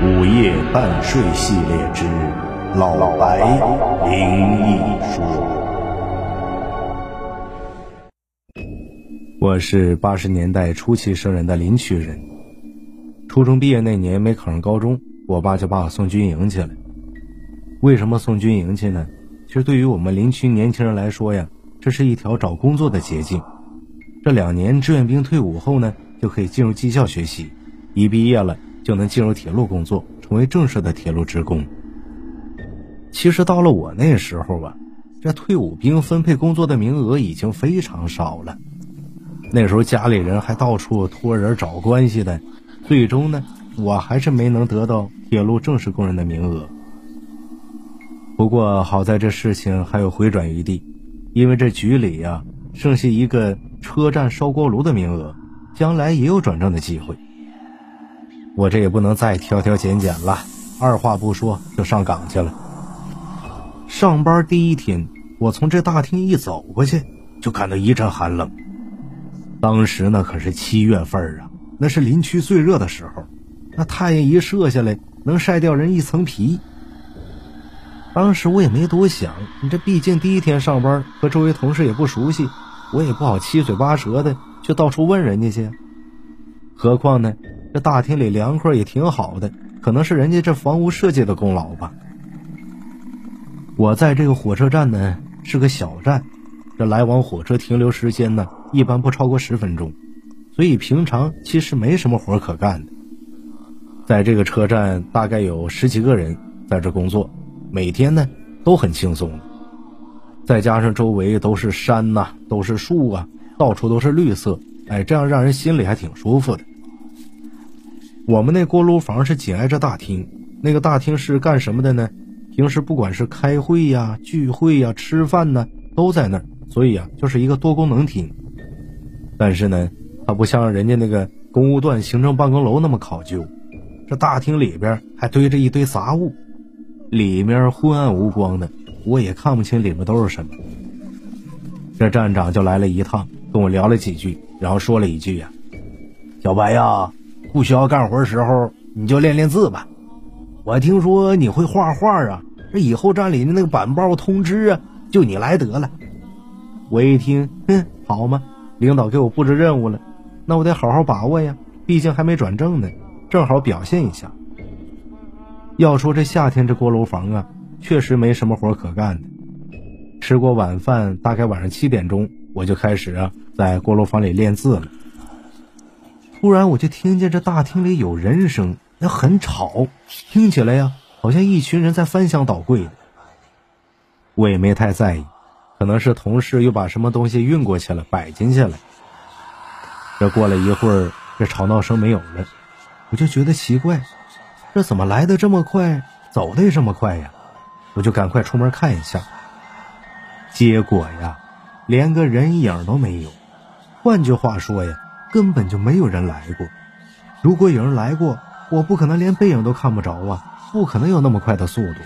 午夜半睡系列之老白灵异说。我是八十年代初期生人的林区人，初中毕业那年没考上高中，我爸就把我送军营去了。为什么送军营去呢？其实对于我们林区年轻人来说呀，这是一条找工作的捷径。这两年志愿兵退伍后呢，就可以进入技校学习，一毕业了。就能进入铁路工作，成为正式的铁路职工。其实到了我那时候吧，这退伍兵分配工作的名额已经非常少了。那时候家里人还到处托人找关系的，最终呢，我还是没能得到铁路正式工人的名额。不过好在这事情还有回转余地，因为这局里呀，剩下一个车站烧锅炉的名额，将来也有转正的机会。我这也不能再挑挑拣拣了，二话不说就上岗去了。上班第一天，我从这大厅一走过去，就感到一阵寒冷。当时那可是七月份啊，那是林区最热的时候，那太阳一射下来，能晒掉人一层皮。当时我也没多想，你这毕竟第一天上班，和周围同事也不熟悉，我也不好七嘴八舌的就到处问人家去。何况呢？这大厅里凉快也挺好的，可能是人家这房屋设计的功劳吧。我在这个火车站呢，是个小站，这来往火车停留时间呢，一般不超过十分钟，所以平常其实没什么活可干的。在这个车站，大概有十几个人在这工作，每天呢都很轻松，再加上周围都是山呐，都是树啊，到处都是绿色，哎，这样让人心里还挺舒服的。我们那锅炉房是紧挨着大厅，那个大厅是干什么的呢？平时不管是开会呀、聚会呀、吃饭呢，都在那儿，所以啊，就是一个多功能厅。但是呢，它不像人家那个公务段行政办公楼那么考究，这大厅里边还堆着一堆杂物，里面昏暗无光的，我也看不清里面都是什么。这站长就来了一趟，跟我聊了几句，然后说了一句呀：“小白呀。”不需要干活时候，你就练练字吧。我听说你会画画啊，这以后站里的那个板报通知啊，就你来得了。我一听，哼，好嘛，领导给我布置任务了，那我得好好把握呀。毕竟还没转正呢，正好表现一下。要说这夏天这锅炉房啊，确实没什么活可干的。吃过晚饭，大概晚上七点钟，我就开始啊，在锅炉房里练字了。突然，我就听见这大厅里有人声，那很吵，听起来呀，好像一群人在翻箱倒柜的。我也没太在意，可能是同事又把什么东西运过去了，摆进去了。这过了一会儿，这吵闹声没有了，我就觉得奇怪，这怎么来的这么快，走的也这么快呀？我就赶快出门看一下。结果呀，连个人影都没有。换句话说呀。根本就没有人来过。如果有人来过，我不可能连背影都看不着啊！不可能有那么快的速度。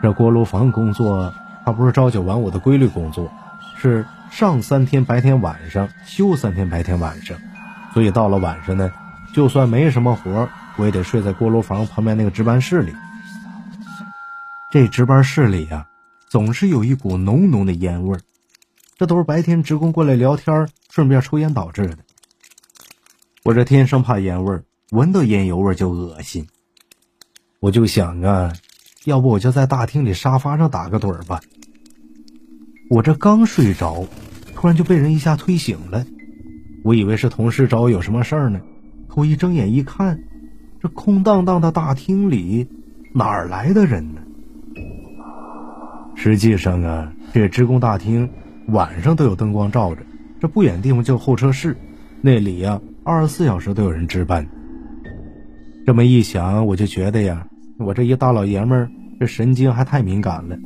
这锅炉房工作，它不是朝九晚五的规律工作，是上三天白天晚上休三天白天晚上。所以到了晚上呢，就算没什么活，我也得睡在锅炉房旁边那个值班室里。这值班室里呀，总是有一股浓浓的烟味儿。这都是白天职工过来聊天，顺便抽烟导致的。我这天生怕烟味儿，闻到烟油味就恶心。我就想啊，要不我就在大厅里沙发上打个盹儿吧。我这刚睡着，突然就被人一下推醒了。我以为是同事找我有什么事儿呢，可我一睁眼一看，这空荡荡的大厅里哪儿来的人呢？实际上啊，这职工大厅。晚上都有灯光照着，这不远地方就候车室，那里呀二十四小时都有人值班。这么一想，我就觉得呀，我这一大老爷们儿，这神经还太敏感了。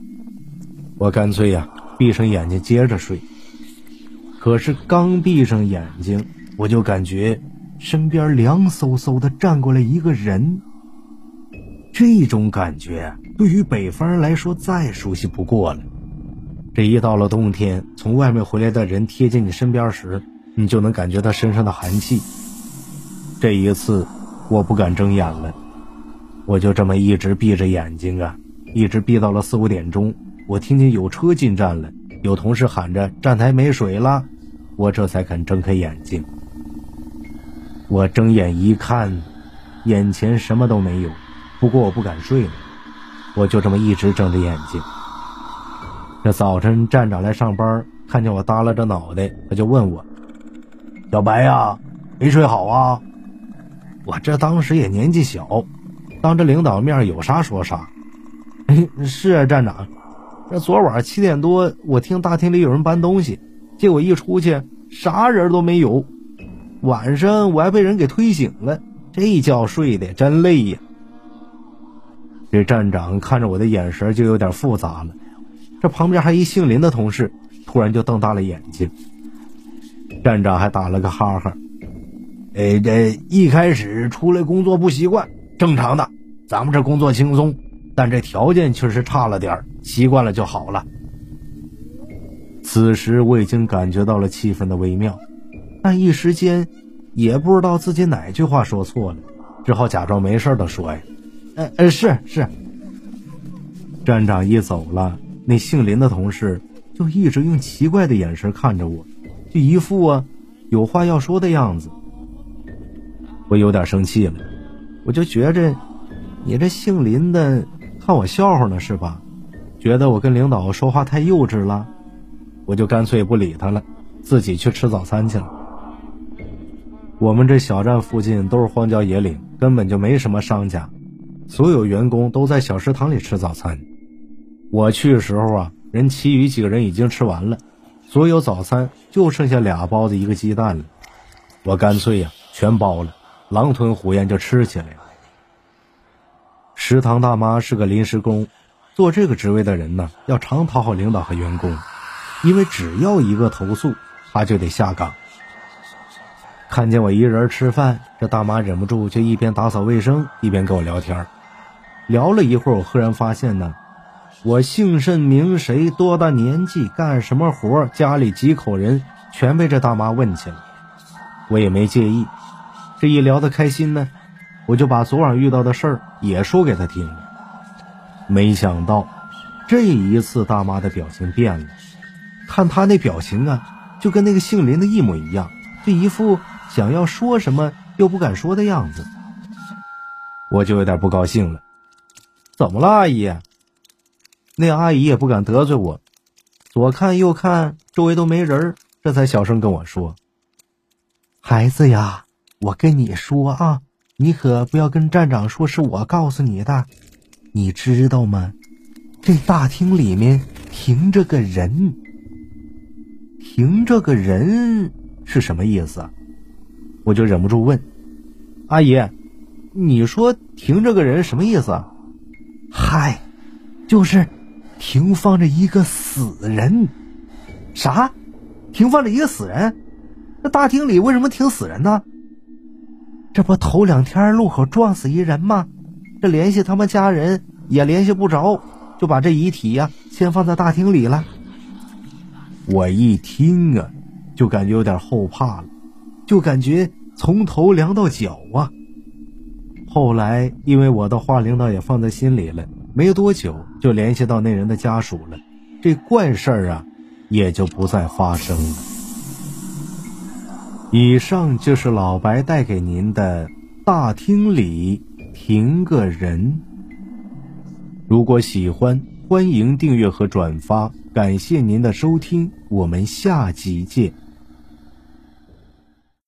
我干脆呀闭上眼睛接着睡。可是刚闭上眼睛，我就感觉身边凉飕飕的站过来一个人。这种感觉对于北方人来说再熟悉不过了。这一到了冬天，从外面回来的人贴近你身边时，你就能感觉到身上的寒气。这一次，我不敢睁眼了，我就这么一直闭着眼睛啊，一直闭到了四五点钟。我听见有车进站了，有同事喊着站台没水了，我这才肯睁开眼睛。我睁眼一看，眼前什么都没有，不过我不敢睡了，我就这么一直睁着眼睛。这早晨站长来上班，看见我耷拉着脑袋，他就问我：“小白呀，没睡好啊？”我这当时也年纪小，当着领导面有啥说啥。是啊，站长。这昨晚七点多，我听大厅里有人搬东西，结果一出去，啥人都没有。晚上我还被人给推醒了，这觉睡得真累呀。这站长看着我的眼神就有点复杂了。这旁边还一姓林的同事，突然就瞪大了眼睛。站长还打了个哈哈：“哎，这一开始出来工作不习惯，正常的。咱们这工作轻松。”但这条件确实差了点习惯了就好了。此时我已经感觉到了气氛的微妙，但一时间也不知道自己哪句话说错了，只好假装没事的说：“呀，呃呃，是是。”站长一走了，那姓林的同事就一直用奇怪的眼神看着我，就一副啊有话要说的样子。我有点生气了，我就觉着你这姓林的。看我笑话呢是吧？觉得我跟领导说话太幼稚了，我就干脆不理他了，自己去吃早餐去了。我们这小站附近都是荒郊野岭，根本就没什么商家，所有员工都在小食堂里吃早餐。我去的时候啊，人其余几个人已经吃完了，所有早餐就剩下俩包子一个鸡蛋了。我干脆呀全包了，狼吞虎咽就吃起来了。食堂大妈是个临时工，做这个职位的人呢，要常讨好领导和员工，因为只要一个投诉，他就得下岗。看见我一人吃饭，这大妈忍不住就一边打扫卫生，一边跟我聊天聊了一会儿，我赫然发现呢，我姓甚名谁，多大年纪，干什么活，家里几口人，全被这大妈问起了。我也没介意，这一聊得开心呢。我就把昨晚遇到的事儿也说给他听了，没想到这一次大妈的表情变了，看她那表情啊，就跟那个姓林的一模一样，就一副想要说什么又不敢说的样子。我就有点不高兴了，怎么了，阿姨？那阿姨也不敢得罪我，左看右看，周围都没人，这才小声跟我说：“孩子呀，我跟你说啊。”你可不要跟站长说是我告诉你的，你知道吗？这大厅里面停着个人，停着个人是什么意思？我就忍不住问阿姨：“你说停着个人什么意思？”嗨，就是停放着一个死人。啥？停放着一个死人？那大厅里为什么停死人呢？这不头两天路口撞死一人吗？这联系他们家人也联系不着，就把这遗体呀先放在大厅里了。我一听啊，就感觉有点后怕了，就感觉从头凉到脚啊。后来因为我的话，领导也放在心里了，没多久就联系到那人的家属了，这怪事儿啊也就不再发生了。以上就是老白带给您的大厅里停个人。如果喜欢，欢迎订阅和转发，感谢您的收听，我们下集见。